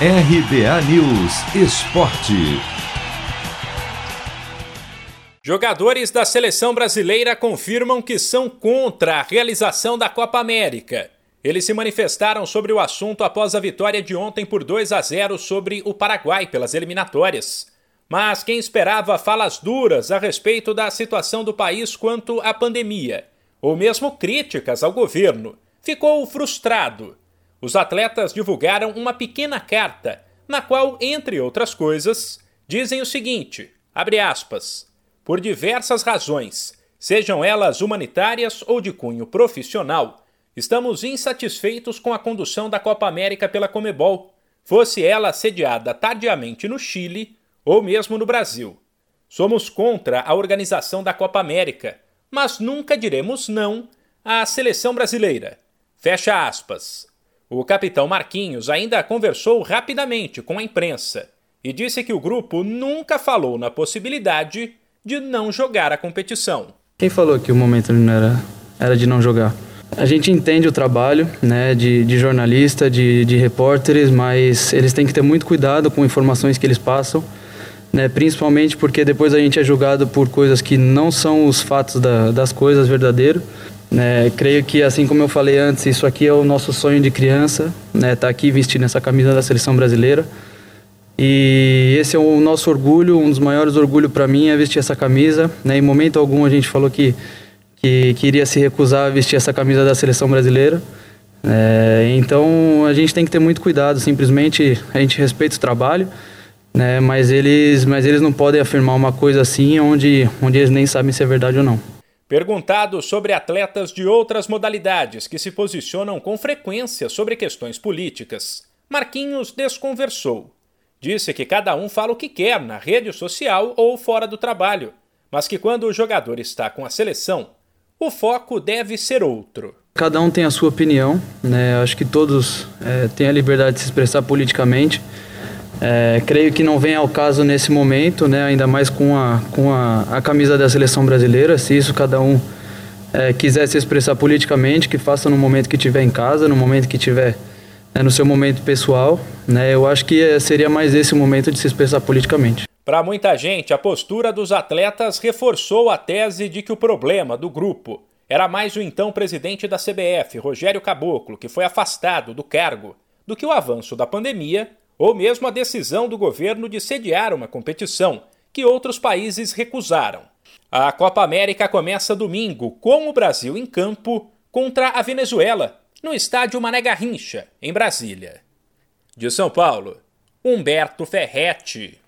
RBA News Esporte. Jogadores da seleção brasileira confirmam que são contra a realização da Copa América. Eles se manifestaram sobre o assunto após a vitória de ontem por 2 a 0 sobre o Paraguai pelas eliminatórias. Mas quem esperava falas duras a respeito da situação do país quanto à pandemia, ou mesmo críticas ao governo, ficou frustrado os atletas divulgaram uma pequena carta, na qual, entre outras coisas, dizem o seguinte: abre aspas, por diversas razões, sejam elas humanitárias ou de cunho profissional, estamos insatisfeitos com a condução da Copa América pela Comebol, fosse ela sediada tardiamente no Chile ou mesmo no Brasil. Somos contra a organização da Copa América, mas nunca diremos não à seleção brasileira. Fecha aspas. O capitão Marquinhos ainda conversou rapidamente com a imprensa e disse que o grupo nunca falou na possibilidade de não jogar a competição. Quem falou que o momento não era, era de não jogar? A gente entende o trabalho né, de, de jornalista, de, de repórteres, mas eles têm que ter muito cuidado com informações que eles passam, né, principalmente porque depois a gente é julgado por coisas que não são os fatos da, das coisas verdadeiros. Né, creio que, assim como eu falei antes, isso aqui é o nosso sonho de criança, né, tá aqui vestindo essa camisa da seleção brasileira. E esse é o nosso orgulho, um dos maiores orgulhos para mim é vestir essa camisa. Né, em momento algum a gente falou que, que, que iria se recusar a vestir essa camisa da seleção brasileira. É, então a gente tem que ter muito cuidado, simplesmente a gente respeita o trabalho, né, mas, eles, mas eles não podem afirmar uma coisa assim onde, onde eles nem sabem se é verdade ou não. Perguntado sobre atletas de outras modalidades que se posicionam com frequência sobre questões políticas, Marquinhos desconversou. Disse que cada um fala o que quer na rede social ou fora do trabalho, mas que quando o jogador está com a seleção, o foco deve ser outro. Cada um tem a sua opinião, né? Acho que todos é, têm a liberdade de se expressar politicamente. É, creio que não vem ao caso nesse momento, né, ainda mais com a, com a, a camisa da seleção brasileira. Se isso cada um é, quiser se expressar politicamente, que faça no momento que estiver em casa, no momento que estiver é, no seu momento pessoal. Né, eu acho que é, seria mais esse o momento de se expressar politicamente. Para muita gente, a postura dos atletas reforçou a tese de que o problema do grupo era mais o então presidente da CBF, Rogério Caboclo, que foi afastado do cargo, do que o avanço da pandemia ou mesmo a decisão do governo de sediar uma competição que outros países recusaram. A Copa América começa domingo com o Brasil em campo contra a Venezuela, no estádio Mané Garrincha, em Brasília. De São Paulo, Humberto Ferretti.